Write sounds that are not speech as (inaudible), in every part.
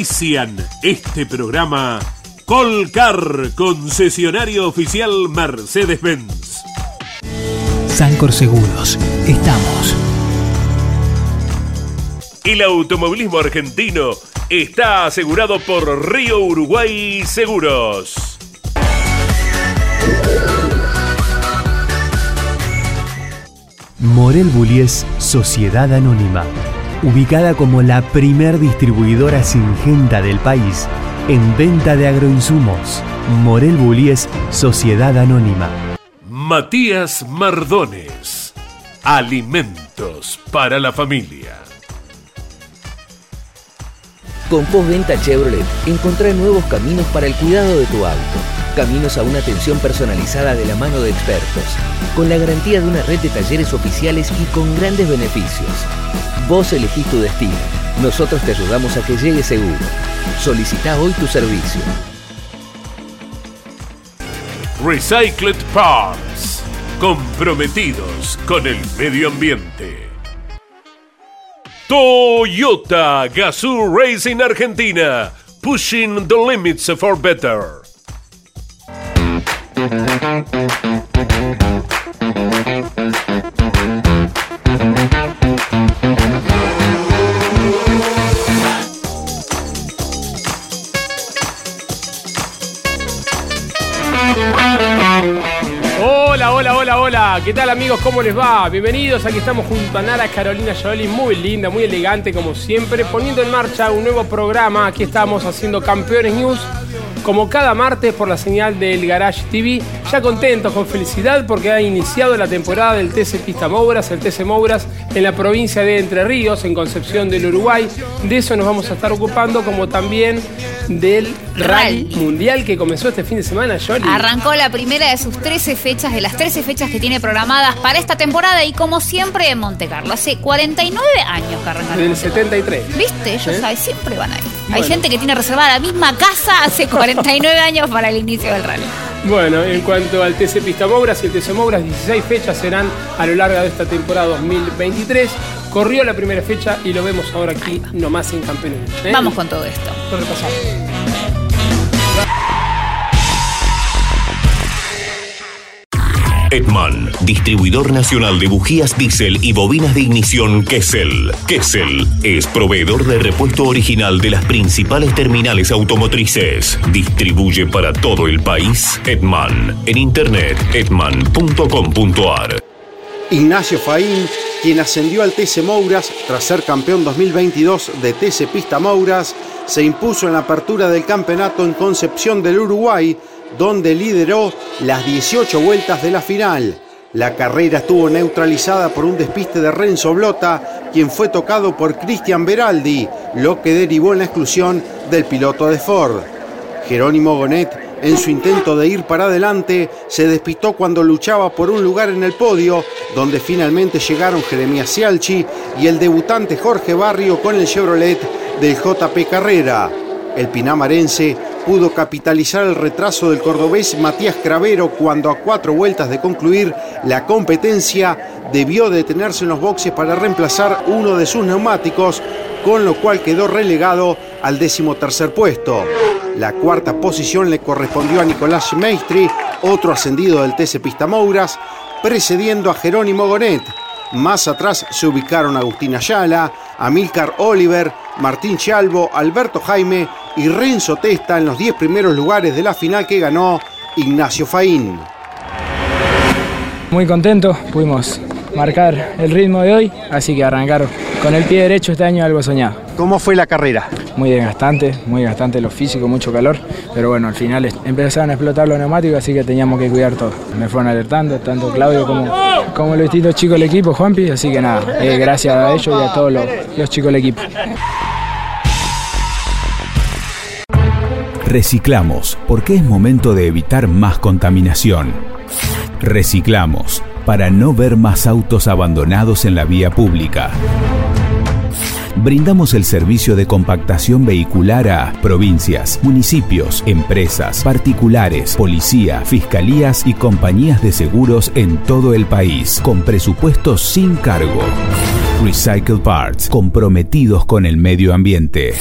Auspician este programa Colcar, concesionario oficial Mercedes-Benz. Sancor Seguros, estamos. El automovilismo argentino está asegurado por Río Uruguay Seguros. Morel Bullies Sociedad Anónima ubicada como la primer distribuidora singenta del país en venta de agroinsumos. Morel Bullies Sociedad Anónima. Matías Mardones. Alimentos para la familia. Con Postventa Chevrolet, encontrá nuevos caminos para el cuidado de tu auto. Caminos a una atención personalizada de la mano de expertos, con la garantía de una red de talleres oficiales y con grandes beneficios. Vos elegís tu destino. Nosotros te ayudamos a que llegue seguro. Solicita hoy tu servicio. Recycled Parts. Comprometidos con el medio ambiente. Toyota Gazoo Racing Argentina. Pushing the limits for better. ¿Qué tal amigos? ¿Cómo les va? Bienvenidos, aquí estamos junto a Nara Carolina Jolie, muy linda, muy elegante como siempre, poniendo en marcha un nuevo programa. Aquí estamos haciendo Campeones News como cada martes por la señal del Garage TV. Ya contentos, con felicidad, porque ha iniciado la temporada del TC Pista Mouras, el TC Mouras en la provincia de Entre Ríos, en Concepción del Uruguay. De eso nos vamos a estar ocupando, como también del Rally Mundial que comenzó este fin de semana, Jolie. Arrancó la primera de sus 13 fechas, de las 13 fechas que tiene programadas para esta temporada y como siempre en Monte Carlo. Hace 49 años que arrancaron. Del 73. ¿Viste? Ellos ¿Eh? siempre van ahí. Hay gente que tiene reservada la misma casa hace 49 años para el inicio del rally. Bueno, en cuanto al TC Pista Mouras y el TC Mouras, 16 fechas serán a lo largo de esta temporada 2023. Corrió la primera fecha y lo vemos ahora aquí nomás en Campeones. ¿eh? Vamos con todo esto. Lo repasamos. Edman, distribuidor nacional de bujías diésel y bobinas de ignición Kessel. Kessel es proveedor de repuesto original de las principales terminales automotrices. Distribuye para todo el país Edman. En internet edman.com.ar. Ignacio Faín, quien ascendió al TC Mouras tras ser campeón 2022 de TC Pista Mouras, se impuso en la apertura del campeonato en Concepción del Uruguay donde lideró las 18 vueltas de la final. La carrera estuvo neutralizada por un despiste de Renzo Blota, quien fue tocado por Cristian Beraldi, lo que derivó en la exclusión del piloto de Ford. Jerónimo Gonet, en su intento de ir para adelante, se despistó cuando luchaba por un lugar en el podio, donde finalmente llegaron Jeremías Cialchi y el debutante Jorge Barrio con el Chevrolet del JP Carrera. El pinamarense pudo capitalizar el retraso del cordobés Matías Cravero cuando a cuatro vueltas de concluir la competencia debió detenerse en los boxes para reemplazar uno de sus neumáticos, con lo cual quedó relegado al decimotercer puesto. La cuarta posición le correspondió a Nicolás Meistri, otro ascendido del TC Pista Mouras, precediendo a Jerónimo Gonet. Más atrás se ubicaron Agustín Ayala, Amílcar Oliver, Martín Chalvo, Alberto Jaime y Renzo Testa en los 10 primeros lugares de la final que ganó Ignacio Faín. Muy contento, pudimos marcar el ritmo de hoy, así que arrancar con el pie derecho este año algo soñado. ¿Cómo fue la carrera? Muy desgastante, muy desgastante lo físico, mucho calor, pero bueno, al final empezaron a explotar los neumáticos, así que teníamos que cuidar todo. Me fueron alertando, tanto Claudio como, como los distintos chicos del equipo, Juanpi, así que nada, eh, gracias a ellos y a todos los, los chicos del equipo. Reciclamos, porque es momento de evitar más contaminación. Reciclamos, para no ver más autos abandonados en la vía pública. Brindamos el servicio de compactación vehicular a provincias, municipios, empresas, particulares, policía, fiscalías y compañías de seguros en todo el país, con presupuestos sin cargo. Recycle Parts, comprometidos con el medio ambiente.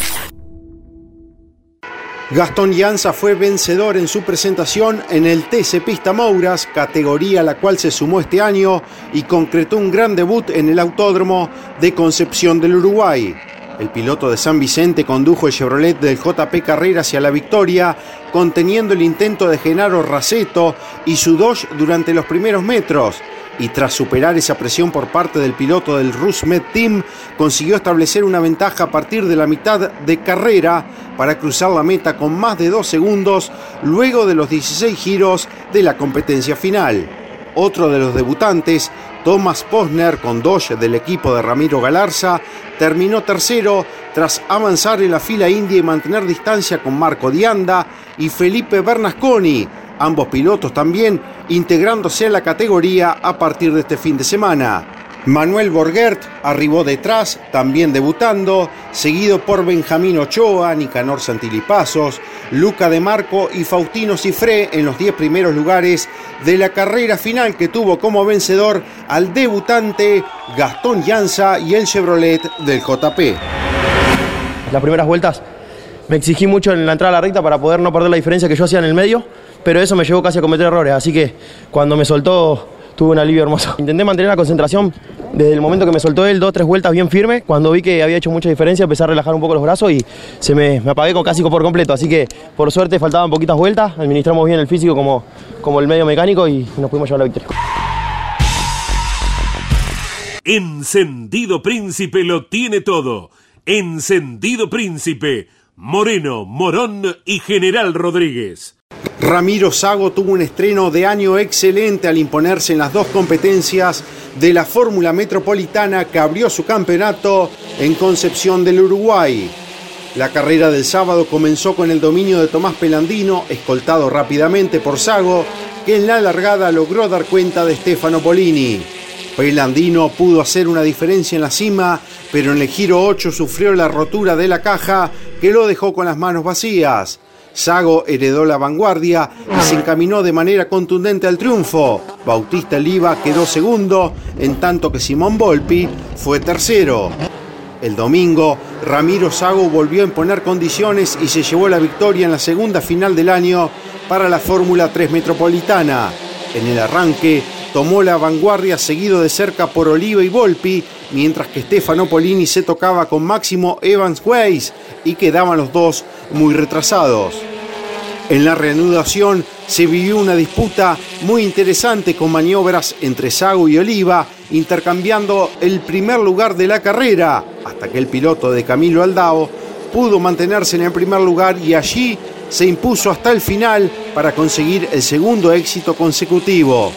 Gastón Llanza fue vencedor en su presentación en el TC Pista Mouras, categoría a la cual se sumó este año y concretó un gran debut en el Autódromo de Concepción del Uruguay. El piloto de San Vicente condujo el Chevrolet del JP Carrera hacia la victoria, conteniendo el intento de Genaro Raceto y su Dodge durante los primeros metros y tras superar esa presión por parte del piloto del Rusmet Team, consiguió establecer una ventaja a partir de la mitad de carrera para cruzar la meta con más de dos segundos luego de los 16 giros de la competencia final. Otro de los debutantes, Thomas Posner con Dodge del equipo de Ramiro Galarza, terminó tercero tras avanzar en la fila india y mantener distancia con Marco Dianda y Felipe Bernasconi, ambos pilotos también integrándose en la categoría a partir de este fin de semana. Manuel Borgert arribó detrás, también debutando, seguido por Benjamín Ochoa, Nicanor Santilipazos, Luca de Marco y Faustino Cifré en los 10 primeros lugares de la carrera final que tuvo como vencedor al debutante Gastón Llanza y el Chevrolet del JP. Las primeras vueltas me exigí mucho en la entrada a la recta para poder no perder la diferencia que yo hacía en el medio pero eso me llevó casi a cometer errores, así que cuando me soltó tuve un alivio hermoso. (laughs) Intenté mantener la concentración desde el momento que me soltó él, dos, tres vueltas bien firme. Cuando vi que había hecho mucha diferencia, empecé a relajar un poco los brazos y se me, apagué con casi por completo. Así que por suerte faltaban poquitas vueltas, administramos bien el físico como, como el medio mecánico y nos pudimos llevar la victoria. Encendido Príncipe lo tiene todo. Encendido Príncipe, Moreno, Morón y General Rodríguez. Ramiro Sago tuvo un estreno de año excelente al imponerse en las dos competencias de la Fórmula Metropolitana que abrió su campeonato en Concepción del Uruguay. La carrera del sábado comenzó con el dominio de Tomás Pelandino, escoltado rápidamente por Sago, que en la largada logró dar cuenta de Stefano Polini. Pelandino pudo hacer una diferencia en la cima, pero en el giro 8 sufrió la rotura de la caja que lo dejó con las manos vacías. Sago heredó la vanguardia y se encaminó de manera contundente al triunfo. Bautista Liva quedó segundo, en tanto que Simón Volpi fue tercero. El domingo, Ramiro Sago volvió a imponer condiciones y se llevó la victoria en la segunda final del año para la Fórmula 3 Metropolitana. En el arranque, tomó la vanguardia seguido de cerca por Oliva y Volpi, mientras que Stefano Polini se tocaba con Máximo Evans Weiss y quedaban los dos muy retrasados. En la reanudación se vivió una disputa muy interesante con maniobras entre Sago y Oliva, intercambiando el primer lugar de la carrera, hasta que el piloto de Camilo Aldao pudo mantenerse en el primer lugar y allí se impuso hasta el final para conseguir el segundo éxito consecutivo.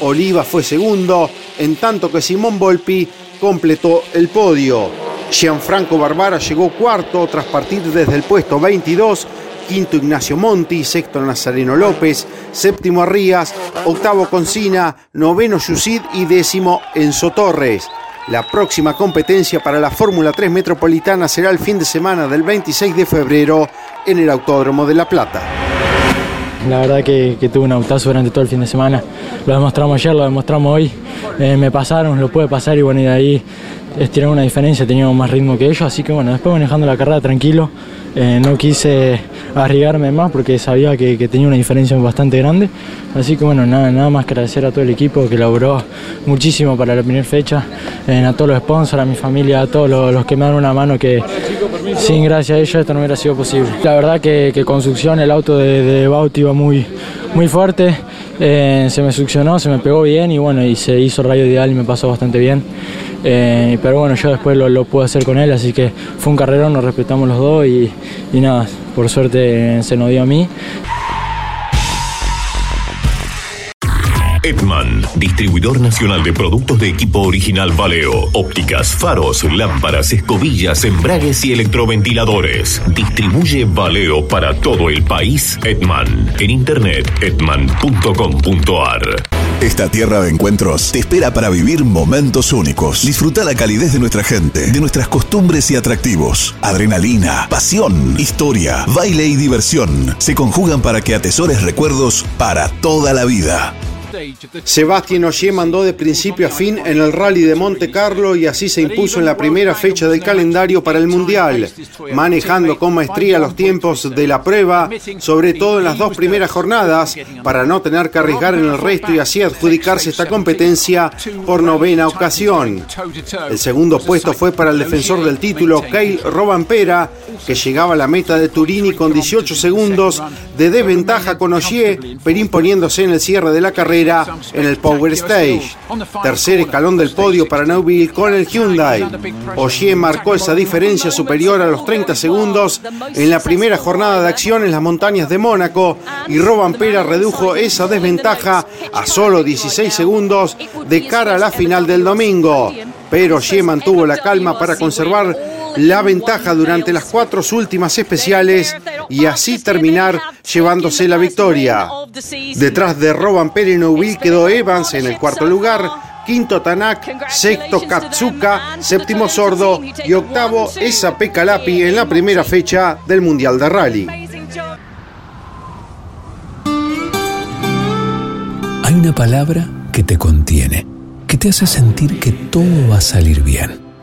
Oliva fue segundo, en tanto que Simón Volpi completó el podio. Gianfranco Barbara llegó cuarto tras partir desde el puesto 22, quinto Ignacio Monti, sexto Nazareno López, séptimo Arrías, octavo Concina, noveno Yusid y décimo Enzo Torres. La próxima competencia para la Fórmula 3 Metropolitana será el fin de semana del 26 de febrero en el Autódromo de La Plata. La verdad que, tuve un autazo durante todo el fin de semana. Lo demostramos ayer, lo demostramos hoy. Eh, me pasaron, lo puede pasar y bueno, y de ahí estirar una diferencia, teníamos más ritmo que ellos, así que bueno, después manejando la carrera tranquilo, eh, no quise arriesgarme más porque sabía que, tenía una diferencia bastante grande, así que bueno, nada, nada más que agradecer a todo el equipo que laboró muchísimo para la primera fecha, eh, a todos los sponsors, a mi familia, a todos los, que me dan una mano que sin gracias a ellos esto no hubiera sido posible. La verdad que, que construcción el auto de, de Bauti iba muy, muy fuerte, eh, se me succionó, se me pegó bien y bueno, y se hizo rayo ideal y me pasó bastante bien. Eh, pero bueno, yo después lo, lo, pude hacer con él, así que fue un carrerón, nos respetamos los dos y, y nada, por suerte se nos dio a mí. Edman, distribuidor nacional de productos de equipo original Valeo, ópticas, faros, lámparas, escobillas, embragues y electroventiladores. Distribuye Valeo para todo el país. Edman, en internet edman.com.ar. Esta tierra de encuentros te espera para vivir momentos únicos. Disfruta la calidez de nuestra gente, de nuestras costumbres y atractivos. Adrenalina, pasión, historia, baile y diversión se conjugan para que atesores recuerdos para toda la vida. Sebastián Ogier mandó de principio a fin en el rally de Monte Carlo y así se impuso en la primera fecha del calendario para el Mundial, manejando con maestría los tiempos de la prueba, sobre todo en las dos primeras jornadas, para no tener que arriesgar en el resto y así adjudicarse esta competencia por novena ocasión. El segundo puesto fue para el defensor del título, Kyle Robampera, que llegaba a la meta de Turini con 18 segundos de desventaja con Ogier, pero imponiéndose en el cierre de la carrera en el Power Stage. Tercer escalón del podio para Neuville con el Hyundai. Ogier marcó esa diferencia superior a los 30 segundos en la primera jornada de acción en las montañas de Mónaco y Robampera redujo esa desventaja a solo 16 segundos de cara a la final del domingo. Pero Ogier mantuvo la calma para conservar la ventaja durante las cuatro últimas especiales y así terminar llevándose la victoria. Detrás de Roban Perenoubi quedó Evans en el cuarto lugar, quinto Tanak, sexto Katsuka, séptimo Sordo y octavo Esa Calapi en la primera fecha del Mundial de Rally. Hay una palabra que te contiene, que te hace sentir que todo va a salir bien.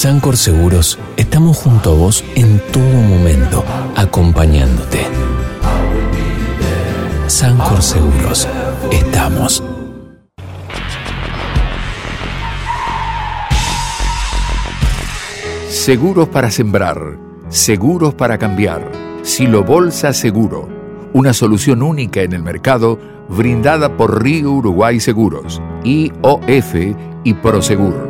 Sancor Seguros estamos junto a vos en todo momento, acompañándote. Sancor Seguros, estamos. Seguros para sembrar, seguros para cambiar. Silo Bolsa Seguro, una solución única en el mercado brindada por Río Uruguay Seguros, IOF y Prosegur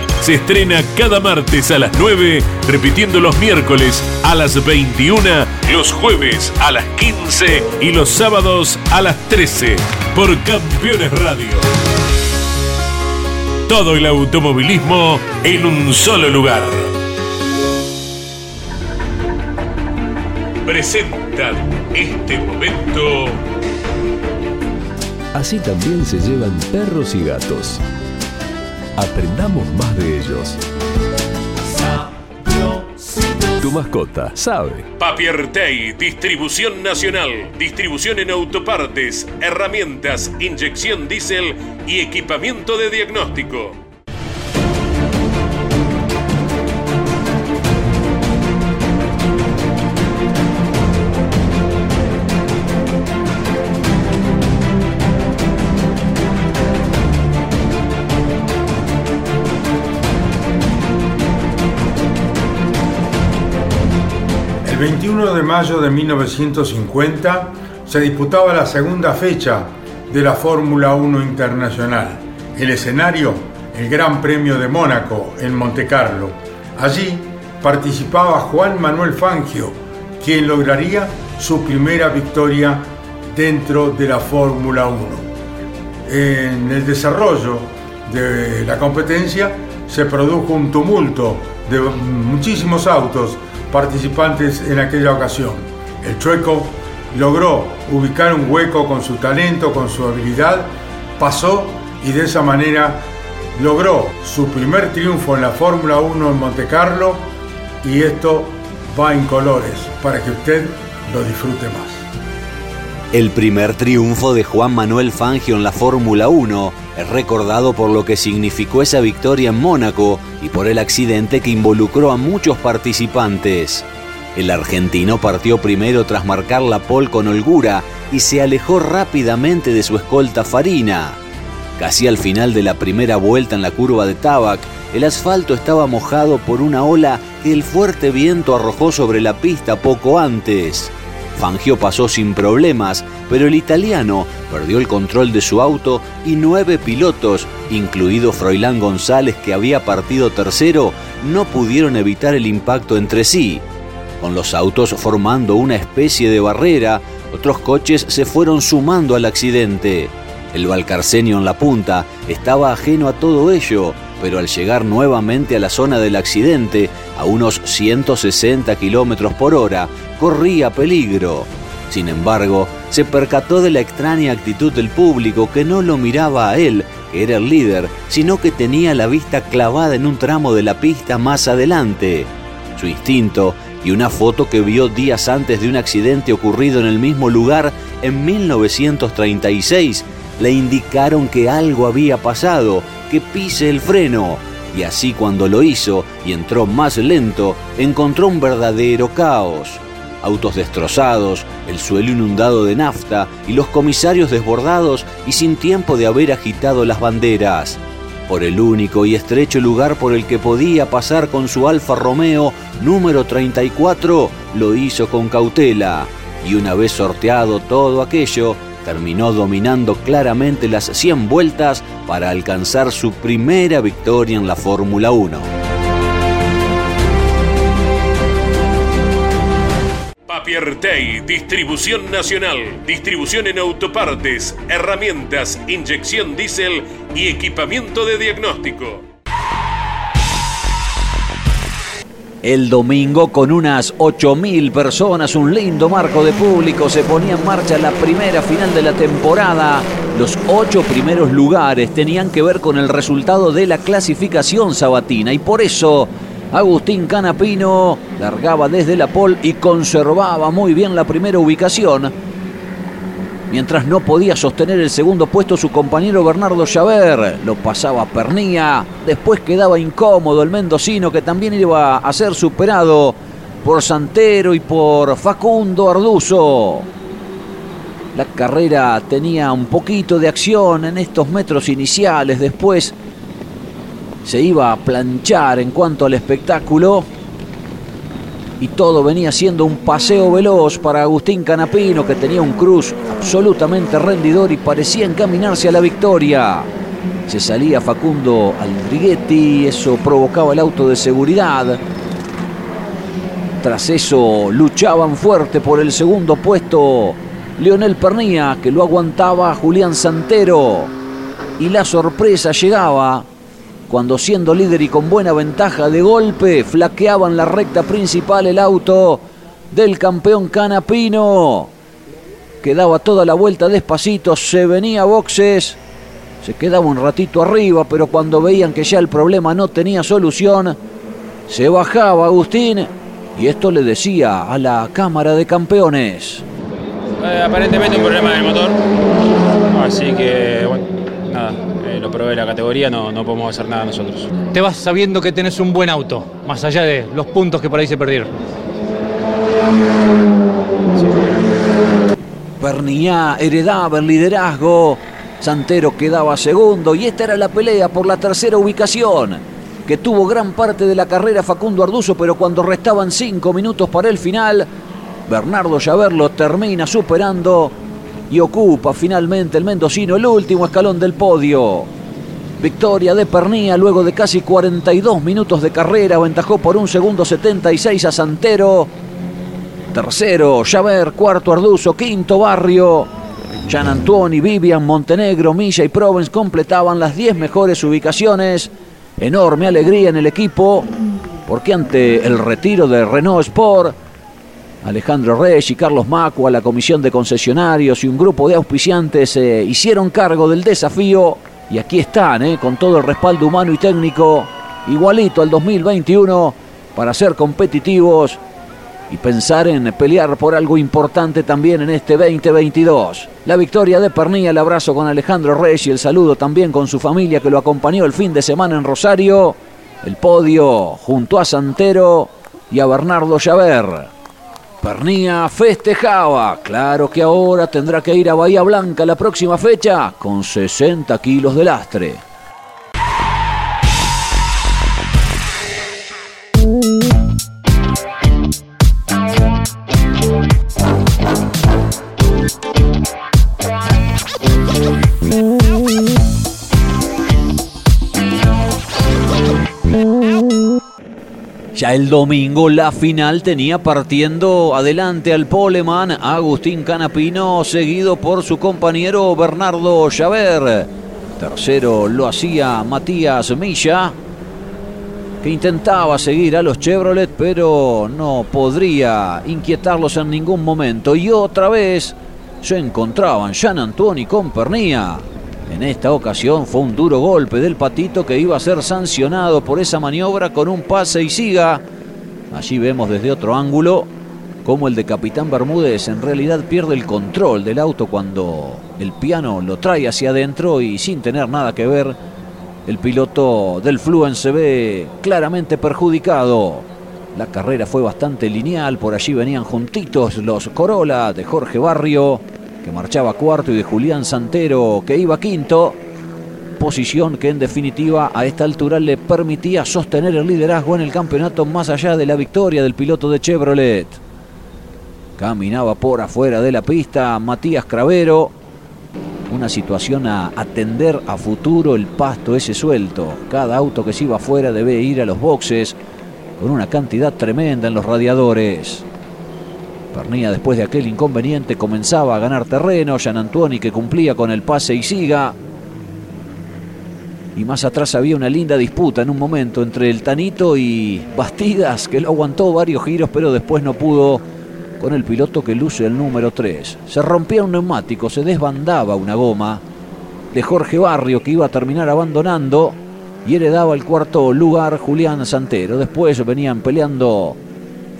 se estrena cada martes a las 9, repitiendo los miércoles a las 21, los jueves a las 15 y los sábados a las 13 por Campeones Radio. Todo el automovilismo en un solo lugar. Presentan este momento. Así también se llevan perros y gatos. Aprendamos más de ellos. Tu mascota sabe. Papiertei, distribución nacional, distribución en autopartes, herramientas, inyección diésel y equipamiento de diagnóstico. 21 de mayo de 1950 se disputaba la segunda fecha de la Fórmula 1 Internacional. El escenario, el Gran Premio de Mónaco en Montecarlo. Allí participaba Juan Manuel Fangio, quien lograría su primera victoria dentro de la Fórmula 1. En el desarrollo de la competencia se produjo un tumulto de muchísimos autos participantes en aquella ocasión. El chueco logró ubicar un hueco con su talento, con su habilidad, pasó y de esa manera logró su primer triunfo en la Fórmula 1 en Monte Carlo y esto va en colores para que usted lo disfrute más. El primer triunfo de Juan Manuel Fangio en la Fórmula 1 es recordado por lo que significó esa victoria en Mónaco y por el accidente que involucró a muchos participantes. El argentino partió primero tras marcar la pole con holgura y se alejó rápidamente de su escolta Farina. Casi al final de la primera vuelta en la curva de Tabac, el asfalto estaba mojado por una ola que el fuerte viento arrojó sobre la pista poco antes. Fangio pasó sin problemas, pero el italiano perdió el control de su auto y nueve pilotos, incluido Froilán González que había partido tercero, no pudieron evitar el impacto entre sí. Con los autos formando una especie de barrera, otros coches se fueron sumando al accidente. El Valcarcenio en la punta estaba ajeno a todo ello, pero al llegar nuevamente a la zona del accidente, a unos 160 kilómetros por hora, corría peligro. Sin embargo, se percató de la extraña actitud del público que no lo miraba a él, que era el líder, sino que tenía la vista clavada en un tramo de la pista más adelante. Su instinto y una foto que vio días antes de un accidente ocurrido en el mismo lugar en 1936 le indicaron que algo había pasado, que pise el freno. Y así cuando lo hizo y entró más lento, encontró un verdadero caos. Autos destrozados, el suelo inundado de nafta y los comisarios desbordados y sin tiempo de haber agitado las banderas. Por el único y estrecho lugar por el que podía pasar con su Alfa Romeo número 34, lo hizo con cautela. Y una vez sorteado todo aquello, terminó dominando claramente las 100 vueltas para alcanzar su primera victoria en la Fórmula 1. Papiertei, distribución nacional, distribución en autopartes, herramientas, inyección diésel y equipamiento de diagnóstico. El domingo, con unas 8.000 personas, un lindo marco de público, se ponía en marcha la primera final de la temporada. Los ocho primeros lugares tenían que ver con el resultado de la clasificación sabatina y por eso Agustín Canapino largaba desde la pole y conservaba muy bien la primera ubicación. Mientras no podía sostener el segundo puesto su compañero Bernardo Chaver, lo pasaba Pernía, después quedaba incómodo el mendocino que también iba a ser superado por Santero y por Facundo Arduzo. La carrera tenía un poquito de acción en estos metros iniciales, después se iba a planchar en cuanto al espectáculo y todo venía siendo un paseo veloz para Agustín Canapino, que tenía un cruz absolutamente rendidor y parecía encaminarse a la victoria. Se salía Facundo Aldriguetti, eso provocaba el auto de seguridad. Tras eso luchaban fuerte por el segundo puesto Leonel Pernía, que lo aguantaba Julián Santero. Y la sorpresa llegaba cuando siendo líder y con buena ventaja de golpe, flaqueaban la recta principal el auto del campeón Canapino. Quedaba toda la vuelta despacito, se venía boxes, se quedaba un ratito arriba, pero cuando veían que ya el problema no tenía solución, se bajaba Agustín y esto le decía a la Cámara de Campeones. Eh, aparentemente un problema del motor, así que bueno, nada, lo probé la categoría, no, no podemos hacer nada nosotros. Te vas sabiendo que tenés un buen auto, más allá de los puntos que por ahí se perdieron. Perniá heredaba el liderazgo, Santero quedaba segundo y esta era la pelea por la tercera ubicación, que tuvo gran parte de la carrera Facundo Arduzo, pero cuando restaban cinco minutos para el final, Bernardo Llaver lo termina superando y ocupa finalmente el mendocino el último escalón del podio. Victoria de Pernía luego de casi 42 minutos de carrera, aventajó por un segundo 76 a Santero. Tercero, Llaver, cuarto Arduzo, quinto Barrio. Gian Antuoni, Vivian, Montenegro, Milla y Provence completaban las 10 mejores ubicaciones. Enorme alegría en el equipo, porque ante el retiro de Renault Sport, Alejandro Reyes y Carlos Macua, la comisión de concesionarios y un grupo de auspiciantes se hicieron cargo del desafío y aquí están, eh, con todo el respaldo humano y técnico, igualito al 2021, para ser competitivos y pensar en pelear por algo importante también en este 2022. La victoria de Pernilla, el abrazo con Alejandro Reyes y el saludo también con su familia que lo acompañó el fin de semana en Rosario. El podio junto a Santero y a Bernardo Llaver. Pernilla festejaba. Claro que ahora tendrá que ir a Bahía Blanca la próxima fecha con 60 kilos de lastre. Ya el domingo la final tenía partiendo adelante al poleman Agustín Canapino, seguido por su compañero Bernardo Llaver. Tercero lo hacía Matías Milla, que intentaba seguir a los Chevrolet, pero no podría inquietarlos en ningún momento. Y otra vez se encontraban Jean Antoni con Pernía. En esta ocasión fue un duro golpe del patito que iba a ser sancionado por esa maniobra con un pase y siga. Allí vemos desde otro ángulo cómo el de Capitán Bermúdez en realidad pierde el control del auto cuando el piano lo trae hacia adentro y sin tener nada que ver, el piloto del Fluen se ve claramente perjudicado. La carrera fue bastante lineal, por allí venían juntitos los Corolla de Jorge Barrio que marchaba cuarto y de Julián Santero que iba quinto. Posición que en definitiva a esta altura le permitía sostener el liderazgo en el campeonato más allá de la victoria del piloto de Chevrolet. Caminaba por afuera de la pista Matías Cravero. Una situación a atender a futuro el pasto ese suelto. Cada auto que se iba afuera debe ir a los boxes con una cantidad tremenda en los radiadores. Pernía después de aquel inconveniente comenzaba a ganar terreno, Jean Antuoni que cumplía con el pase y siga. Y más atrás había una linda disputa en un momento entre el Tanito y Bastidas, que lo aguantó varios giros, pero después no pudo con el piloto que luce el número 3. Se rompía un neumático, se desbandaba una goma de Jorge Barrio que iba a terminar abandonando y heredaba el cuarto lugar Julián Santero. Después venían peleando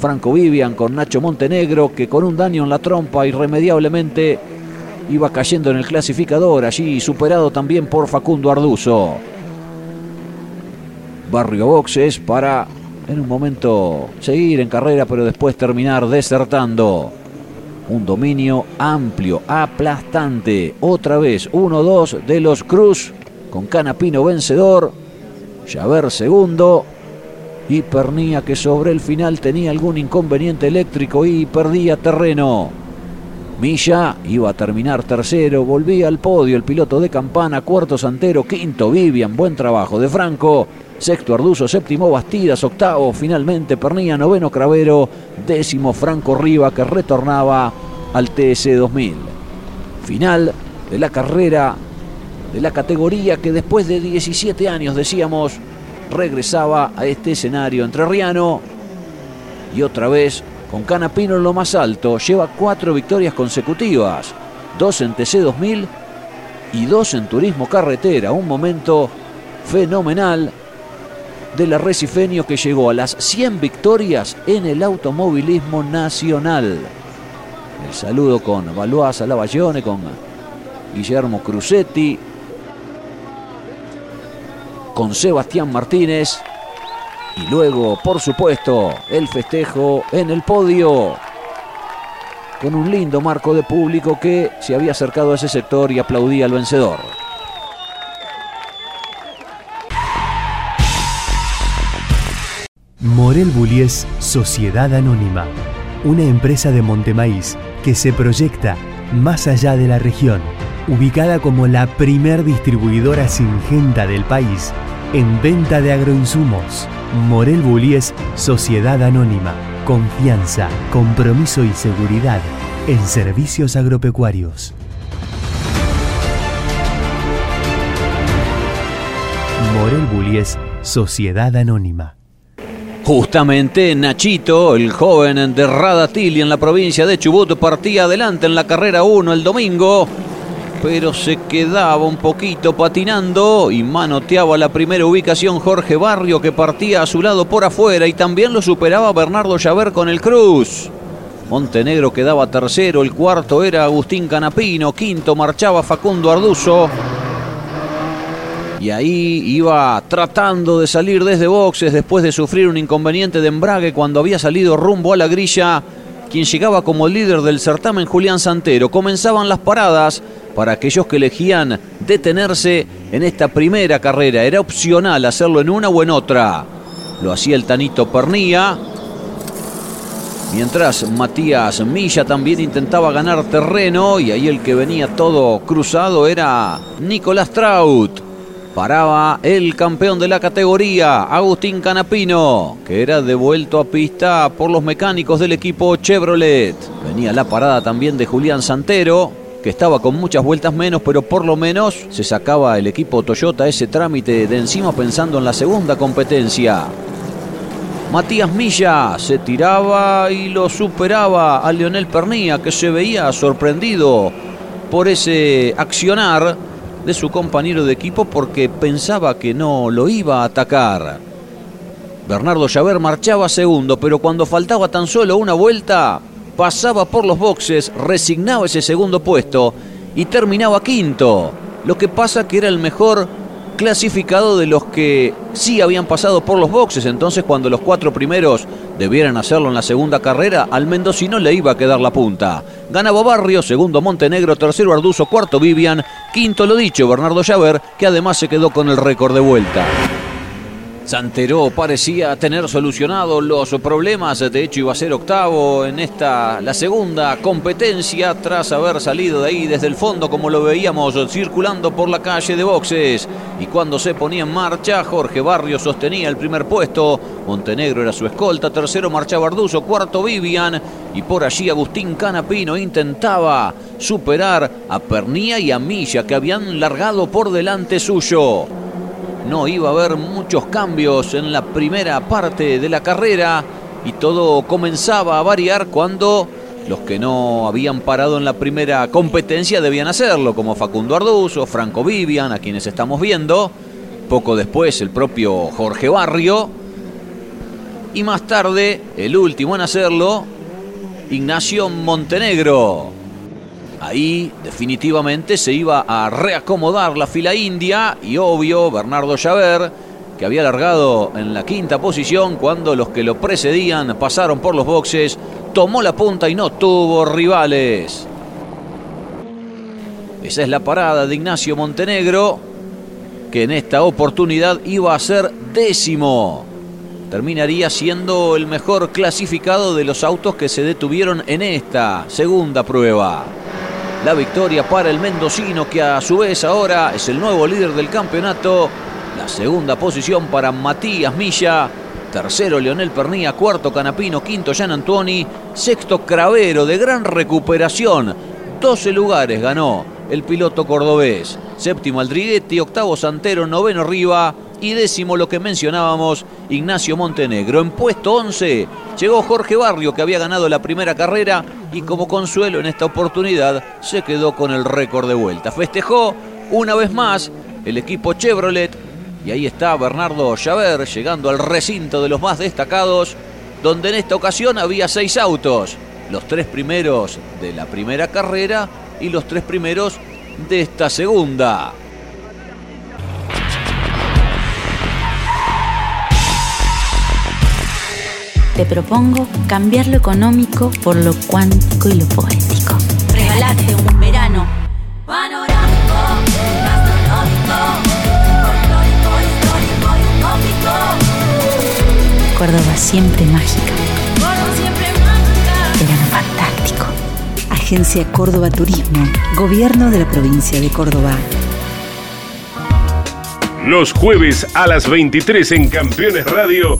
Franco Vivian con Nacho Montenegro, que con un daño en la trompa irremediablemente iba cayendo en el clasificador, allí superado también por Facundo Arduzo. Barrio Boxes para en un momento seguir en carrera, pero después terminar desertando. Un dominio amplio, aplastante. Otra vez, 1-2 de los Cruz con Canapino vencedor. Javer segundo y Pernía que sobre el final tenía algún inconveniente eléctrico y perdía terreno. Milla iba a terminar tercero, volvía al podio el piloto de campana, cuarto Santero, quinto Vivian, buen trabajo de Franco, sexto Arduzo, séptimo Bastidas, octavo finalmente Pernía, noveno Cravero, décimo Franco Riva que retornaba al TS 2000. Final de la carrera de la categoría que después de 17 años decíamos regresaba a este escenario entrerriano. Y otra vez con Canapino en lo más alto, lleva cuatro victorias consecutivas, dos en TC 2000 y dos en Turismo Carretera, un momento fenomenal del arrecifeño que llegó a las 100 victorias en el automovilismo nacional. El saludo con Valois Lavallone, con Guillermo Cruzetti, con Sebastián Martínez. Y luego, por supuesto, el festejo en el podio. Con un lindo marco de público que se había acercado a ese sector y aplaudía al vencedor. Morel Bullies Sociedad Anónima. una empresa de Montemaíz que se proyecta más allá de la región, ubicada como la primer distribuidora singenta del país en venta de agroinsumos. Morel Bullies Sociedad Anónima. Confianza, compromiso y seguridad en servicios agropecuarios. Morel Bullies Sociedad Anónima. Justamente Nachito, el joven de Radatili en la provincia de Chubut, partía adelante en la carrera 1 el domingo, pero se quedaba un poquito patinando y manoteaba la primera ubicación Jorge Barrio que partía a su lado por afuera y también lo superaba Bernardo Llaver con el Cruz. Montenegro quedaba tercero, el cuarto era Agustín Canapino, quinto marchaba Facundo Arduzo. Y ahí iba tratando de salir desde boxes después de sufrir un inconveniente de embrague cuando había salido rumbo a la grilla. Quien llegaba como líder del certamen, Julián Santero. Comenzaban las paradas para aquellos que elegían detenerse en esta primera carrera. Era opcional hacerlo en una o en otra. Lo hacía el Tanito Pernía. Mientras Matías Milla también intentaba ganar terreno y ahí el que venía todo cruzado era Nicolás Traut. Paraba el campeón de la categoría, Agustín Canapino, que era devuelto a pista por los mecánicos del equipo Chevrolet. Venía la parada también de Julián Santero, que estaba con muchas vueltas menos, pero por lo menos se sacaba el equipo Toyota ese trámite de encima pensando en la segunda competencia. Matías Milla se tiraba y lo superaba a Leonel Pernía, que se veía sorprendido por ese accionar de su compañero de equipo porque pensaba que no lo iba a atacar. Bernardo Llaver marchaba segundo, pero cuando faltaba tan solo una vuelta, pasaba por los boxes, resignaba ese segundo puesto y terminaba quinto. Lo que pasa que era el mejor clasificado de los que sí habían pasado por los boxes. Entonces, cuando los cuatro primeros debieran hacerlo en la segunda carrera, al mendocino le iba a quedar la punta. Ganaba Barrio, segundo Montenegro, tercero Arduzo, cuarto Vivian, quinto lo dicho Bernardo Llaver, que además se quedó con el récord de vuelta. Santero parecía tener solucionado los problemas, de hecho iba a ser octavo en esta, la segunda competencia, tras haber salido de ahí desde el fondo como lo veíamos circulando por la calle de boxes. Y cuando se ponía en marcha, Jorge Barrio sostenía el primer puesto, Montenegro era su escolta, tercero marchaba Arduzo, cuarto Vivian, y por allí Agustín Canapino intentaba superar a Pernía y a Milla que habían largado por delante suyo no iba a haber muchos cambios en la primera parte de la carrera y todo comenzaba a variar cuando los que no habían parado en la primera competencia debían hacerlo, como Facundo Arduzo, Franco Vivian, a quienes estamos viendo, poco después el propio Jorge Barrio, y más tarde, el último en hacerlo, Ignacio Montenegro. Ahí definitivamente se iba a reacomodar la fila india y obvio Bernardo Llaver, que había largado en la quinta posición cuando los que lo precedían pasaron por los boxes, tomó la punta y no tuvo rivales. Esa es la parada de Ignacio Montenegro, que en esta oportunidad iba a ser décimo. Terminaría siendo el mejor clasificado de los autos que se detuvieron en esta segunda prueba. La victoria para el mendocino que a su vez ahora es el nuevo líder del campeonato. La segunda posición para Matías Milla. Tercero Leonel Pernía, cuarto Canapino, quinto Jan Antuoni, sexto Cravero de gran recuperación. 12 lugares ganó el piloto cordobés. Séptimo Aldriguetti, octavo Santero, noveno Riva y décimo lo que mencionábamos, Ignacio Montenegro. En puesto 11 llegó Jorge Barrio que había ganado la primera carrera y como consuelo en esta oportunidad se quedó con el récord de vuelta. Festejó una vez más el equipo Chevrolet y ahí está Bernardo Llaver llegando al recinto de los más destacados donde en esta ocasión había seis autos, los tres primeros de la primera carrera y los tres primeros de esta segunda. Te propongo cambiar lo económico por lo cuántico y lo poético. Regalate un verano panorámico, gastronómico, folclórico, histórico y utópico. Córdoba siempre mágica. Córdoba siempre mágica. Agencia Córdoba Turismo, Gobierno de la provincia de Córdoba. Los jueves a las 23 en Campeones Radio,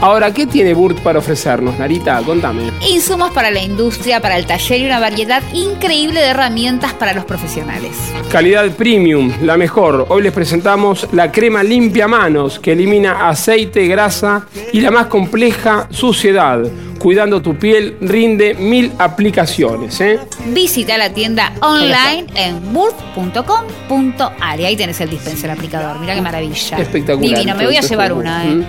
Ahora, ¿qué tiene Burt para ofrecernos, Narita? Contame. Insumos para la industria, para el taller y una variedad increíble de herramientas para los profesionales. Calidad premium, la mejor. Hoy les presentamos la crema limpia manos que elimina aceite, grasa y la más compleja suciedad. Cuidando tu piel, rinde mil aplicaciones. ¿eh? Visita la tienda online en burt.com.ar y ahí tenés el dispenser aplicador. Mira qué maravilla. Espectacular. Divino, me voy a llevar una. ¿eh?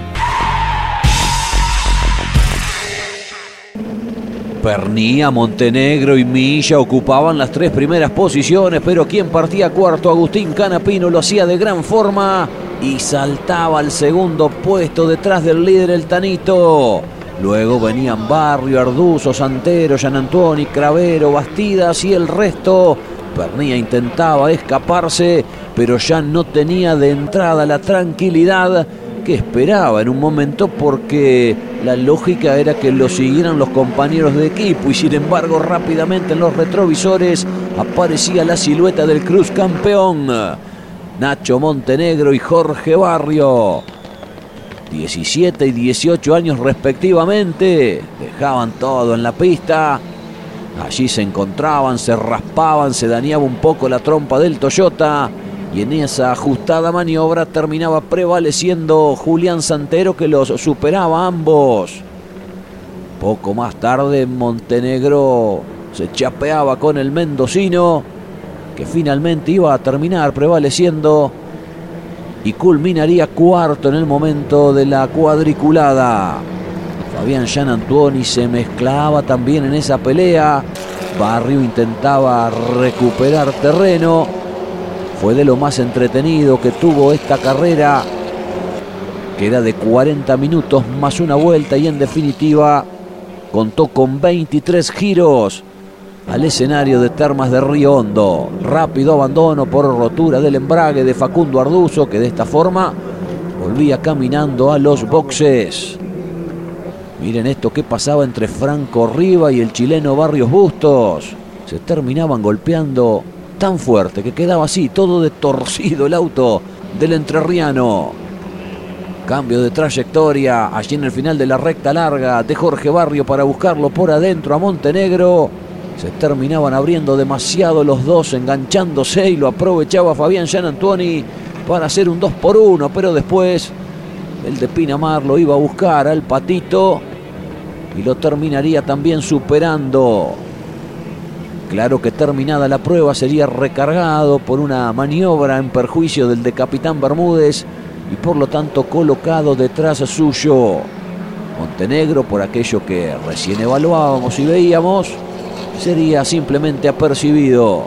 Pernía, Montenegro y Milla ocupaban las tres primeras posiciones, pero quien partía cuarto, Agustín Canapino, lo hacía de gran forma y saltaba al segundo puesto detrás del líder, el Tanito. Luego venían Barrio, Arduzo, Santero, Antoni, Cravero, Bastidas y el resto. Pernía intentaba escaparse, pero ya no tenía de entrada la tranquilidad que esperaba en un momento porque la lógica era que lo siguieran los compañeros de equipo y sin embargo rápidamente en los retrovisores aparecía la silueta del Cruz campeón. Nacho Montenegro y Jorge Barrio. 17 y 18 años respectivamente. Dejaban todo en la pista. Allí se encontraban, se raspaban, se dañaba un poco la trompa del Toyota. Y en esa ajustada maniobra terminaba prevaleciendo Julián Santero que los superaba a ambos. Poco más tarde Montenegro se chapeaba con el mendocino que finalmente iba a terminar prevaleciendo y culminaría cuarto en el momento de la cuadriculada. Fabián Jean Antuoni se mezclaba también en esa pelea. Barrio intentaba recuperar terreno. Fue de lo más entretenido que tuvo esta carrera, que era de 40 minutos más una vuelta y en definitiva contó con 23 giros al escenario de Termas de Río Hondo. Rápido abandono por rotura del embrague de Facundo Arduzo, que de esta forma volvía caminando a los boxes. Miren esto que pasaba entre Franco Riva y el chileno Barrios Bustos. Se terminaban golpeando tan fuerte que quedaba así, todo de torcido el auto del entrerriano. Cambio de trayectoria allí en el final de la recta larga de Jorge Barrio para buscarlo por adentro a Montenegro. Se terminaban abriendo demasiado los dos, enganchándose y lo aprovechaba Fabián Jean Antuoni para hacer un 2 por 1, pero después el de Pinamar lo iba a buscar al patito y lo terminaría también superando. Claro que terminada la prueba sería recargado por una maniobra en perjuicio del de Capitán Bermúdez y por lo tanto colocado detrás suyo. Montenegro, por aquello que recién evaluábamos y veíamos, sería simplemente apercibido.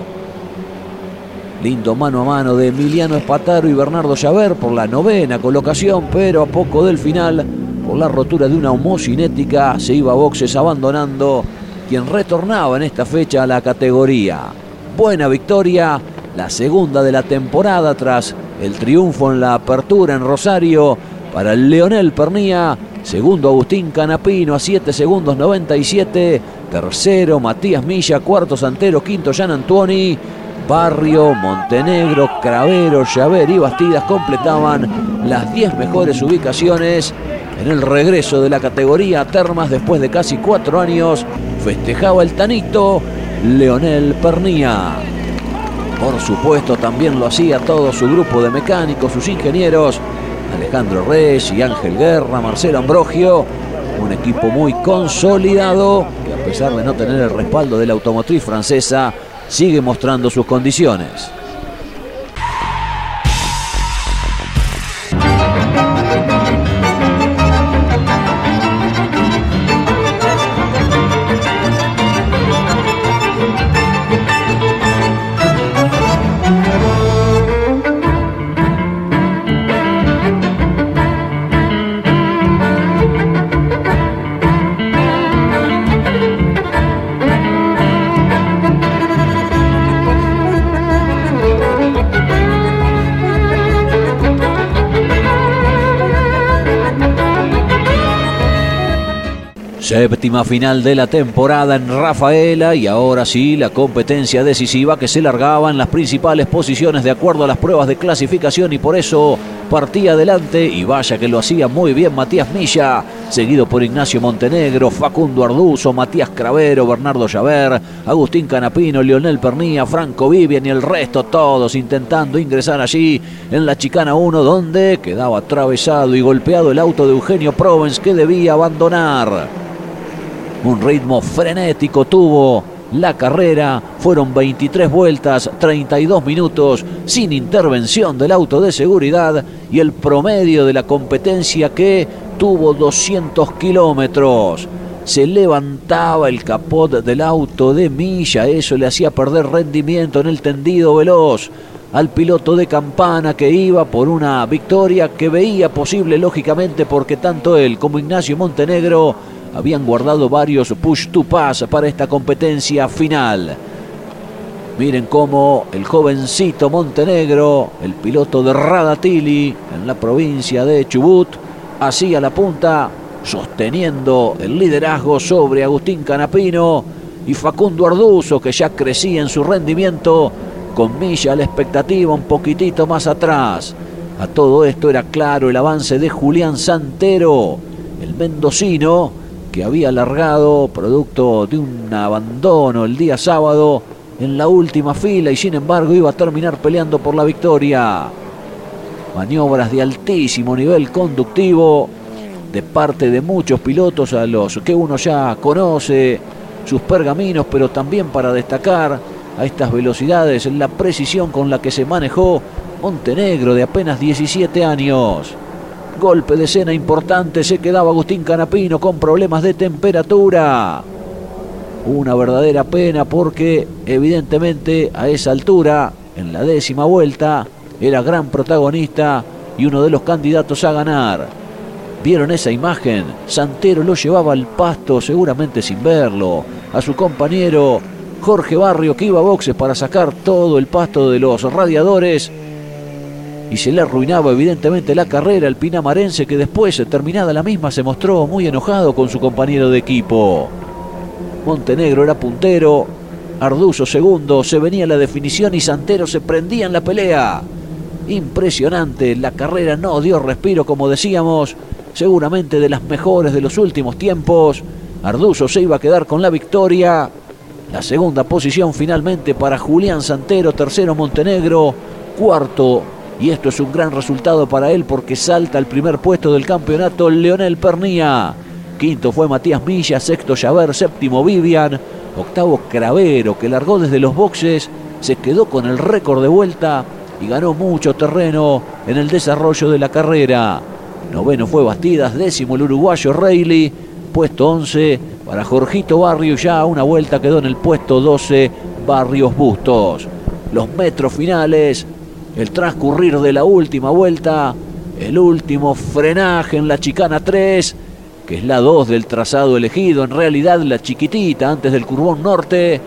Lindo mano a mano de Emiliano Espataro y Bernardo Llaver por la novena colocación, pero a poco del final, por la rotura de una homocinética, se iba a boxes abandonando quien retornaba en esta fecha a la categoría. Buena victoria, la segunda de la temporada tras el triunfo en la apertura en Rosario para el Leonel Pernía. Segundo Agustín Canapino a 7 segundos 97. Tercero Matías Milla. Cuarto Santero. Quinto Jan Antuoni. Barrio, Montenegro, Cravero, Llaver y Bastidas completaban las 10 mejores ubicaciones en el regreso de la categoría Termas después de casi cuatro años. Festejaba el Tanito Leonel Pernía. Por supuesto, también lo hacía todo su grupo de mecánicos, sus ingenieros, Alejandro Reyes y Ángel Guerra, Marcelo Ambrogio, un equipo muy consolidado que a pesar de no tener el respaldo de la automotriz francesa, sigue mostrando sus condiciones. Séptima final de la temporada en Rafaela y ahora sí la competencia decisiva que se largaba en las principales posiciones de acuerdo a las pruebas de clasificación y por eso partía adelante y vaya que lo hacía muy bien Matías Milla, seguido por Ignacio Montenegro, Facundo Arduzo, Matías Cravero, Bernardo Llaver, Agustín Canapino, Leonel Pernía, Franco Vivian y el resto todos intentando ingresar allí en la chicana 1 donde quedaba atravesado y golpeado el auto de Eugenio Provence que debía abandonar. Un ritmo frenético tuvo la carrera. Fueron 23 vueltas, 32 minutos sin intervención del auto de seguridad y el promedio de la competencia que tuvo 200 kilómetros. Se levantaba el capot del auto de Milla, eso le hacía perder rendimiento en el tendido veloz al piloto de campana que iba por una victoria que veía posible lógicamente porque tanto él como Ignacio Montenegro habían guardado varios push to pass para esta competencia final. Miren cómo el jovencito Montenegro, el piloto de Radatili en la provincia de Chubut, hacía la punta sosteniendo el liderazgo sobre Agustín Canapino y Facundo Arduzo que ya crecía en su rendimiento con Milla la expectativa un poquitito más atrás. A todo esto era claro el avance de Julián Santero, el mendocino, que había largado producto de un abandono el día sábado en la última fila y sin embargo iba a terminar peleando por la victoria. Maniobras de altísimo nivel conductivo de parte de muchos pilotos a los que uno ya conoce, sus pergaminos, pero también para destacar a estas velocidades la precisión con la que se manejó Montenegro de apenas 17 años. Golpe de escena importante, se quedaba Agustín Canapino con problemas de temperatura. Una verdadera pena porque evidentemente a esa altura, en la décima vuelta, era gran protagonista y uno de los candidatos a ganar. ¿Vieron esa imagen? Santero lo llevaba al pasto seguramente sin verlo. A su compañero Jorge Barrio que iba a boxes para sacar todo el pasto de los radiadores y se le arruinaba evidentemente la carrera al pinamarense que después, terminada la misma, se mostró muy enojado con su compañero de equipo. Montenegro era puntero, Arduzo segundo, se venía la definición y Santero se prendía en la pelea. Impresionante, la carrera no dio respiro como decíamos, seguramente de las mejores de los últimos tiempos. Arduzo se iba a quedar con la victoria. La segunda posición finalmente para Julián Santero, tercero Montenegro, cuarto y esto es un gran resultado para él porque salta al primer puesto del campeonato Leonel Pernía. Quinto fue Matías Milla, sexto Javer, séptimo Vivian, octavo Cravero que largó desde los boxes, se quedó con el récord de vuelta y ganó mucho terreno en el desarrollo de la carrera. Noveno fue Bastidas, décimo el uruguayo Reilly, puesto 11 para Jorgito Barrio, ya una vuelta quedó en el puesto 12 Barrios Bustos. Los metros finales el transcurrir de la última vuelta, el último frenaje en la chicana 3, que es la 2 del trazado elegido, en realidad la chiquitita antes del curbón norte.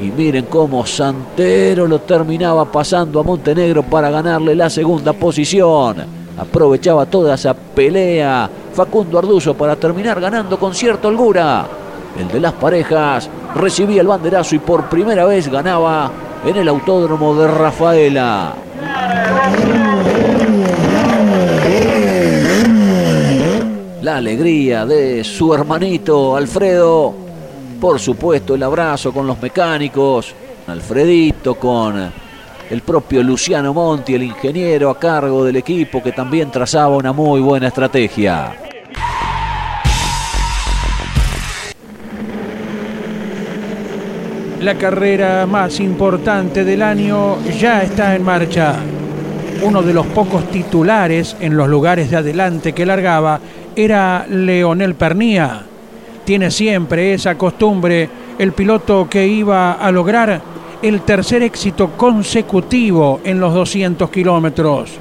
Y miren cómo Santero lo terminaba pasando a Montenegro para ganarle la segunda posición. Aprovechaba toda esa pelea Facundo Arduzo para terminar ganando con cierta holgura. El de las parejas recibía el banderazo y por primera vez ganaba en el autódromo de Rafaela. La alegría de su hermanito Alfredo, por supuesto el abrazo con los mecánicos, Alfredito con el propio Luciano Monti, el ingeniero a cargo del equipo que también trazaba una muy buena estrategia. La carrera más importante del año ya está en marcha. Uno de los pocos titulares en los lugares de adelante que largaba era Leonel Pernía. Tiene siempre esa costumbre el piloto que iba a lograr el tercer éxito consecutivo en los 200 kilómetros.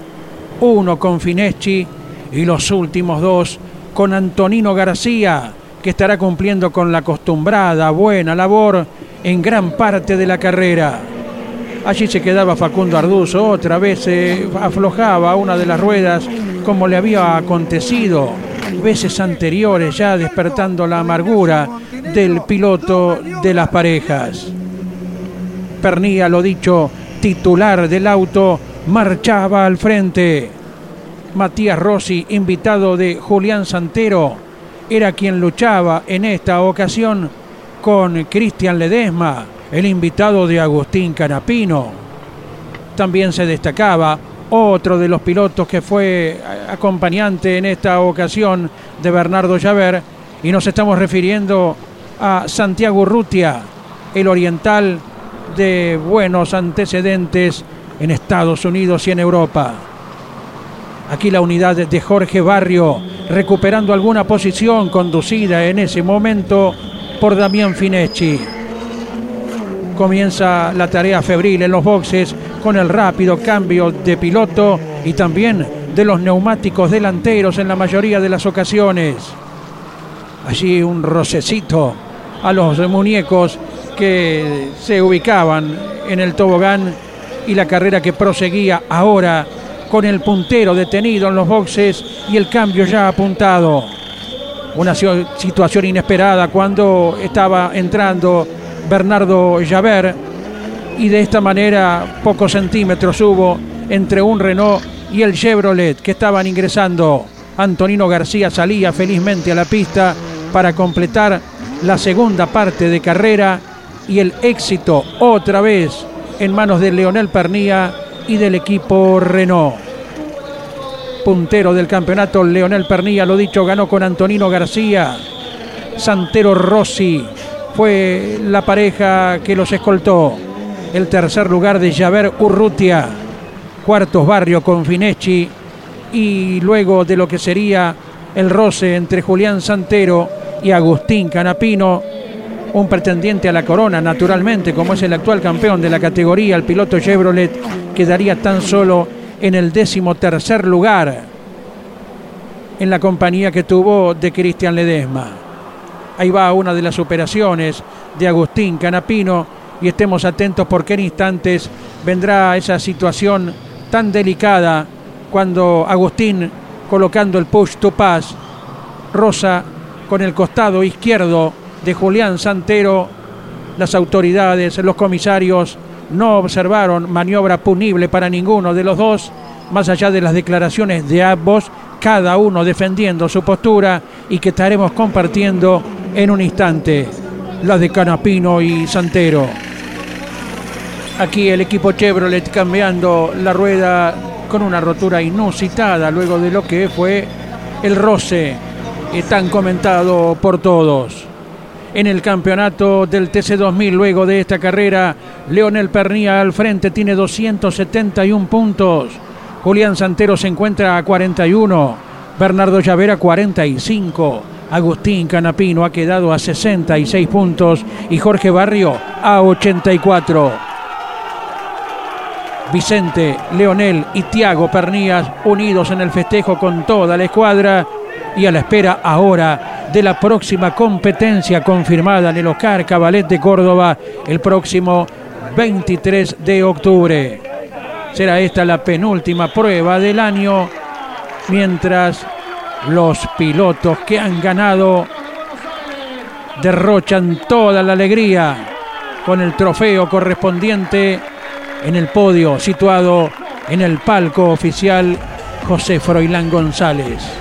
Uno con Fineschi y los últimos dos con Antonino García, que estará cumpliendo con la acostumbrada buena labor en gran parte de la carrera. Allí se quedaba Facundo Arduzo, otra vez se aflojaba una de las ruedas como le había acontecido veces anteriores, ya despertando la amargura del piloto de las parejas. Pernía, lo dicho, titular del auto, marchaba al frente. Matías Rossi, invitado de Julián Santero, era quien luchaba en esta ocasión con Cristian Ledesma, el invitado de Agustín Canapino. También se destacaba otro de los pilotos que fue acompañante en esta ocasión de Bernardo Llaver y nos estamos refiriendo a Santiago Urrutia, el oriental de buenos antecedentes en Estados Unidos y en Europa. Aquí la unidad de Jorge Barrio recuperando alguna posición conducida en ese momento por Damián Fineschi. Comienza la tarea febril en los boxes con el rápido cambio de piloto y también de los neumáticos delanteros en la mayoría de las ocasiones. Allí un rocecito a los muñecos que se ubicaban en el tobogán y la carrera que proseguía ahora con el puntero detenido en los boxes y el cambio ya apuntado. Una situación inesperada cuando estaba entrando Bernardo Javert y de esta manera pocos centímetros hubo entre un Renault y el Chevrolet que estaban ingresando. Antonino García salía felizmente a la pista para completar la segunda parte de carrera y el éxito otra vez en manos de Leonel Pernía y del equipo Renault. Puntero del campeonato, Leonel Pernía, lo dicho, ganó con Antonino García. Santero Rossi fue la pareja que los escoltó. El tercer lugar de Javer Urrutia. Cuartos Barrio con Fineschi. Y luego de lo que sería el roce entre Julián Santero y Agustín Canapino, un pretendiente a la corona, naturalmente, como es el actual campeón de la categoría, el piloto Chevrolet, quedaría tan solo en el décimo tercer lugar en la compañía que tuvo de Cristian Ledesma. Ahí va una de las operaciones de Agustín Canapino y estemos atentos porque en instantes vendrá esa situación tan delicada cuando Agustín colocando el push to pass, Rosa con el costado izquierdo de Julián Santero, las autoridades, los comisarios no observaron maniobra punible para ninguno de los dos, más allá de las declaraciones de ambos, cada uno defendiendo su postura y que estaremos compartiendo en un instante, la de Canapino y Santero. Aquí el equipo Chevrolet cambiando la rueda con una rotura inusitada luego de lo que fue el roce eh, tan comentado por todos en el campeonato del TC2000. Luego de esta carrera, Leonel Pernía al frente tiene 271 puntos. Julián Santero se encuentra a 41. Bernardo Llavera 45. Agustín Canapino ha quedado a 66 puntos y Jorge Barrio a 84. Vicente, Leonel y Tiago Pernías unidos en el festejo con toda la escuadra y a la espera ahora de la próxima competencia confirmada en el Oscar Cabalet de Córdoba el próximo 23 de octubre. Será esta la penúltima prueba del año, mientras los pilotos que han ganado derrochan toda la alegría con el trofeo correspondiente en el podio situado en el palco oficial José Froilán González.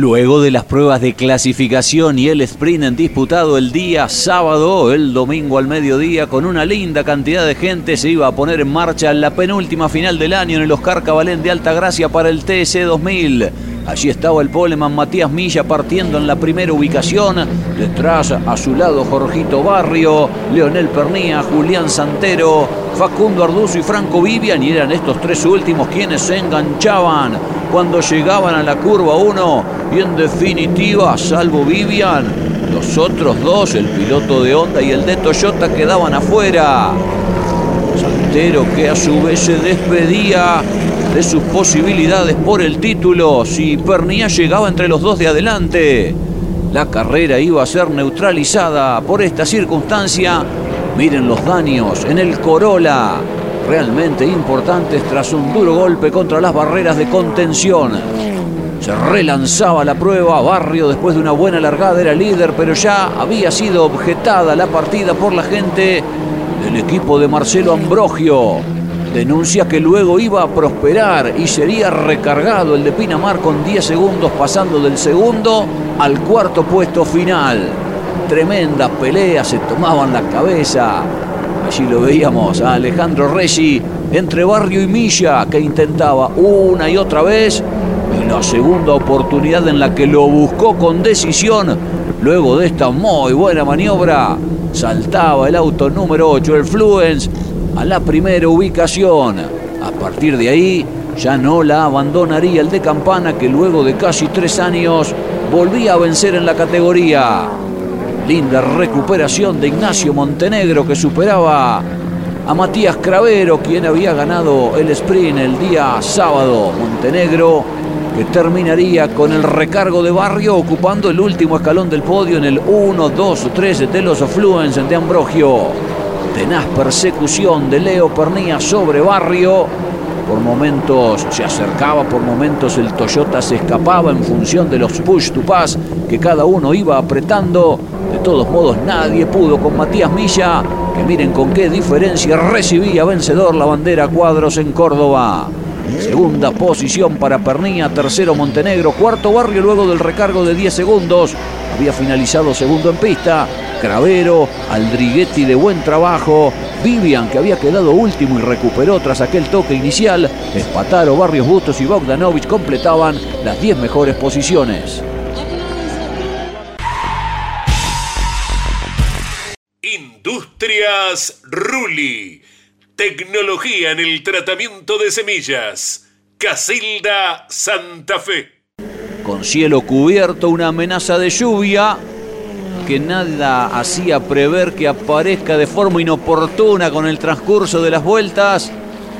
Luego de las pruebas de clasificación y el sprint en disputado el día sábado, el domingo al mediodía, con una linda cantidad de gente, se iba a poner en marcha la penúltima final del año en el Oscar Cabalén de Alta Gracia para el TC 2000. Allí estaba el poleman Matías Milla partiendo en la primera ubicación. Detrás, a su lado, Jorgito Barrio, Leonel Pernía, Julián Santero, Facundo Arduzo y Franco Vivian. Y eran estos tres últimos quienes se enganchaban cuando llegaban a la curva 1. Y en definitiva, salvo Vivian, los otros dos, el piloto de Honda y el de Toyota, quedaban afuera. Santero que a su vez se despedía de sus posibilidades por el título si Pernía llegaba entre los dos de adelante. La carrera iba a ser neutralizada por esta circunstancia. Miren los daños en el Corolla, realmente importantes tras un duro golpe contra las barreras de contención. Se relanzaba la prueba, Barrio después de una buena largada era líder, pero ya había sido objetada la partida por la gente del equipo de Marcelo Ambrogio. Denuncia que luego iba a prosperar y sería recargado el de Pinamar con 10 segundos pasando del segundo al cuarto puesto final. Tremendas peleas se tomaban la cabeza. Allí lo veíamos a Alejandro Reggi entre Barrio y Milla que intentaba una y otra vez y la segunda oportunidad en la que lo buscó con decisión luego de esta muy buena maniobra saltaba el auto número 8 el Fluence a la primera ubicación. A partir de ahí ya no la abandonaría el de Campana que luego de casi tres años volvía a vencer en la categoría. Linda recuperación de Ignacio Montenegro que superaba a Matías Cravero quien había ganado el sprint el día sábado. Montenegro que terminaría con el recargo de Barrio ocupando el último escalón del podio en el 1, 2 o 3 de los Fluence de Ambrogio tenaz persecución de Leo Pernía sobre Barrio. Por momentos se acercaba, por momentos el Toyota se escapaba en función de los push to pass que cada uno iba apretando. Todos modos nadie pudo con Matías Milla, que miren con qué diferencia recibía vencedor la bandera cuadros en Córdoba. Segunda posición para Pernía, tercero Montenegro, cuarto Barrio luego del recargo de 10 segundos. Había finalizado segundo en pista. Cravero, Aldriguetti de buen trabajo. Vivian que había quedado último y recuperó tras aquel toque inicial. Espataro, Barrios Bustos y Bogdanovich completaban las 10 mejores posiciones. Ruli. Tecnología en el tratamiento de semillas. Casilda Santa Fe. Con cielo cubierto, una amenaza de lluvia que nada hacía prever que aparezca de forma inoportuna con el transcurso de las vueltas.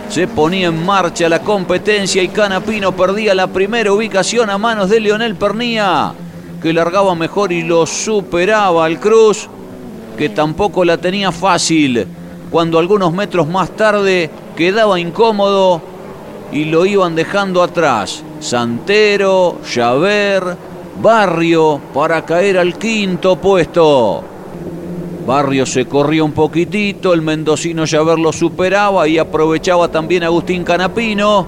Se ponía en marcha la competencia y Canapino perdía la primera ubicación a manos de Leonel Pernía, que largaba mejor y lo superaba al Cruz, que tampoco la tenía fácil, cuando algunos metros más tarde quedaba incómodo y lo iban dejando atrás. Santero, Javer, Barrio para caer al quinto puesto. Barrio se corría un poquitito, el mendocino Javer lo superaba y aprovechaba también Agustín Canapino.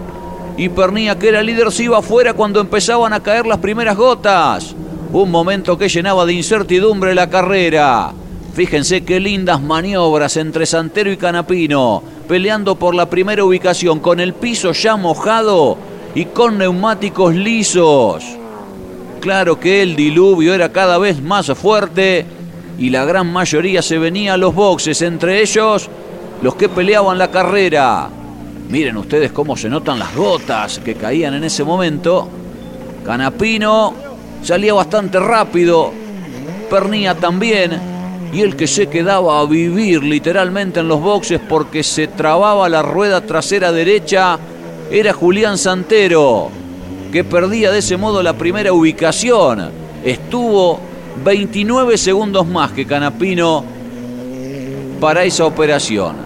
Y Pernía, que era líder, se iba afuera cuando empezaban a caer las primeras gotas. Un momento que llenaba de incertidumbre la carrera. Fíjense qué lindas maniobras entre Santero y Canapino, peleando por la primera ubicación con el piso ya mojado y con neumáticos lisos. Claro que el diluvio era cada vez más fuerte y la gran mayoría se venía a los boxes, entre ellos los que peleaban la carrera. Miren ustedes cómo se notan las gotas que caían en ese momento. Canapino salía bastante rápido, Pernía también, y el que se quedaba a vivir literalmente en los boxes porque se trababa la rueda trasera derecha era Julián Santero, que perdía de ese modo la primera ubicación. Estuvo 29 segundos más que Canapino para esa operación.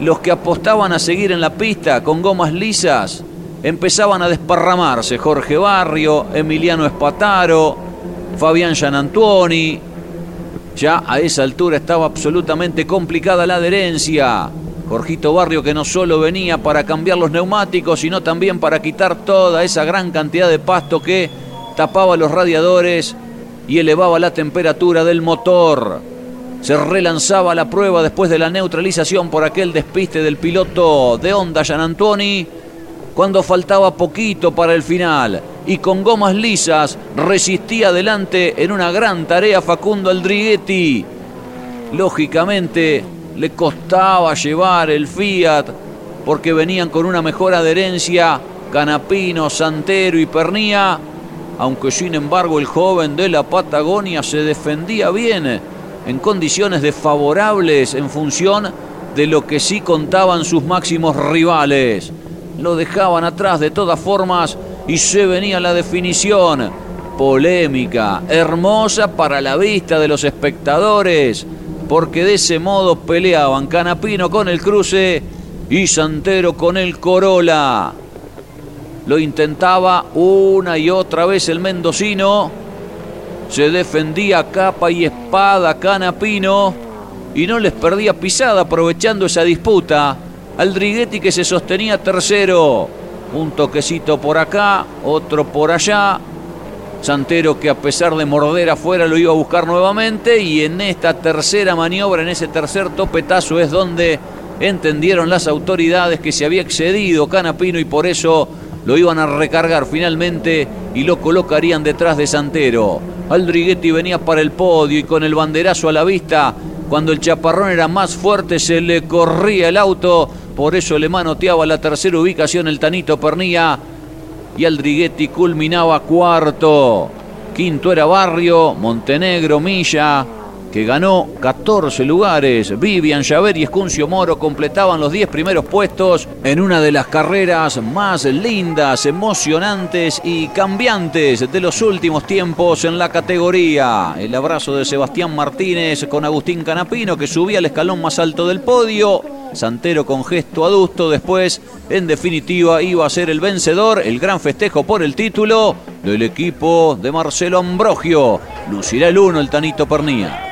Los que apostaban a seguir en la pista con gomas lisas empezaban a desparramarse. Jorge Barrio, Emiliano Espataro, Fabián Gianantuoni. Ya a esa altura estaba absolutamente complicada la adherencia. Jorgito Barrio que no solo venía para cambiar los neumáticos, sino también para quitar toda esa gran cantidad de pasto que tapaba los radiadores y elevaba la temperatura del motor. Se relanzaba la prueba después de la neutralización por aquel despiste del piloto de Honda Gianantuoni cuando faltaba poquito para el final y con gomas lisas resistía adelante en una gran tarea Facundo Aldriguetti. Lógicamente le costaba llevar el Fiat porque venían con una mejor adherencia Canapino, Santero y Pernía, aunque sin embargo el joven de la Patagonia se defendía bien en condiciones desfavorables en función de lo que sí contaban sus máximos rivales lo dejaban atrás de todas formas y se venía la definición. Polémica, hermosa para la vista de los espectadores, porque de ese modo peleaban Canapino con el cruce y Santero con el Corolla. Lo intentaba una y otra vez el mendocino. Se defendía capa y espada Canapino y no les perdía pisada aprovechando esa disputa. Aldriguetti que se sostenía tercero. Un toquecito por acá, otro por allá. Santero que a pesar de morder afuera lo iba a buscar nuevamente y en esta tercera maniobra, en ese tercer topetazo es donde entendieron las autoridades que se había excedido Canapino y por eso lo iban a recargar finalmente y lo colocarían detrás de Santero. Aldriguetti venía para el podio y con el banderazo a la vista, cuando el chaparrón era más fuerte se le corría el auto por eso le manoteaba la tercera ubicación el Tanito Pernía y Aldriguetti culminaba cuarto. Quinto era Barrio, Montenegro, Milla, que ganó 14 lugares. Vivian Javer y Escuncio Moro completaban los 10 primeros puestos en una de las carreras más lindas, emocionantes y cambiantes de los últimos tiempos en la categoría. El abrazo de Sebastián Martínez con Agustín Canapino que subía al escalón más alto del podio. Santero con gesto adusto, después en definitiva iba a ser el vencedor, el gran festejo por el título del equipo de Marcelo Ambrogio. Lucirá el uno el Tanito Pernía.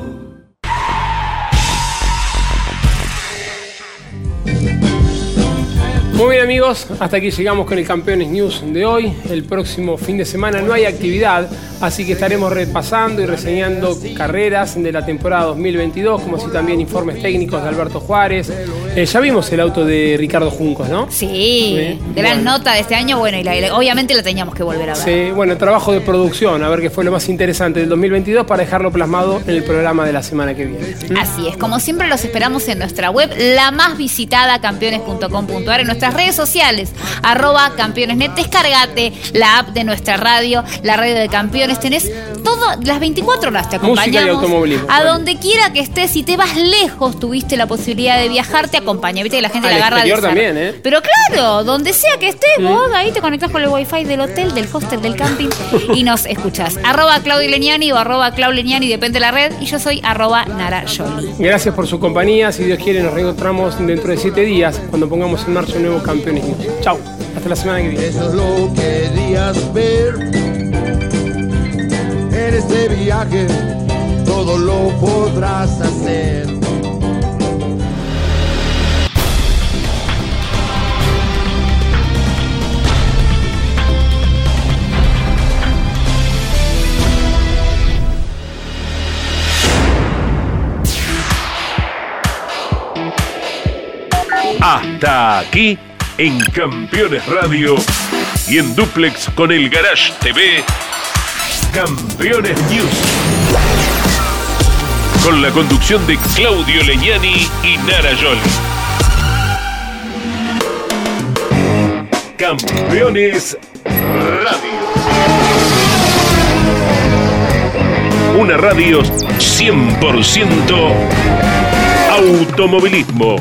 Muy bien amigos, hasta aquí llegamos con el Campeones News de hoy. El próximo fin de semana no hay actividad, así que estaremos repasando y reseñando carreras de la temporada 2022, como así también informes técnicos de Alberto Juárez. Eh, ya vimos el auto de Ricardo Juncos, ¿no? Sí, gran nota de este año, bueno, y la- obviamente la teníamos que volver a ver. Sí, bueno, trabajo de producción, a ver qué fue lo más interesante del 2022 para dejarlo plasmado en el programa de la semana que viene. Así es, como siempre los esperamos en nuestra web, la más visitada, campeones.com.ar, en nuestras redes sociales, arroba campeonesnet, descargate la app de nuestra radio, la radio de campeones, tenés las 24 horas te Música y acompañamos. automovilismo, A donde quiera que estés, si te vas lejos, tuviste la posibilidad de viajar, te acompaña, viste que la gente Al la agarra de también, ¿eh? Pero claro, donde sea que estés, vos ahí te conectás con el wifi del hotel, del hostel, del camping y nos escuchás. Arroba Claudio Leniani o arroba Clau Leniani, depende de la red, y yo soy arroba Nara. Gracias por su compañía. Si Dios quiere, nos reencontramos dentro de siete días cuando pongamos en marcha un nuevo Campeones News. Chau, hasta la semana que viene. Eso es lo que querías ver en este viaje todo lo podrás hacer. Hasta aquí en Campeones Radio y en Duplex con el Garage TV Campeones News. Con la conducción de Claudio Leñani y Nara Yoli. Campeones Radio. Una radio 100% automovilismo.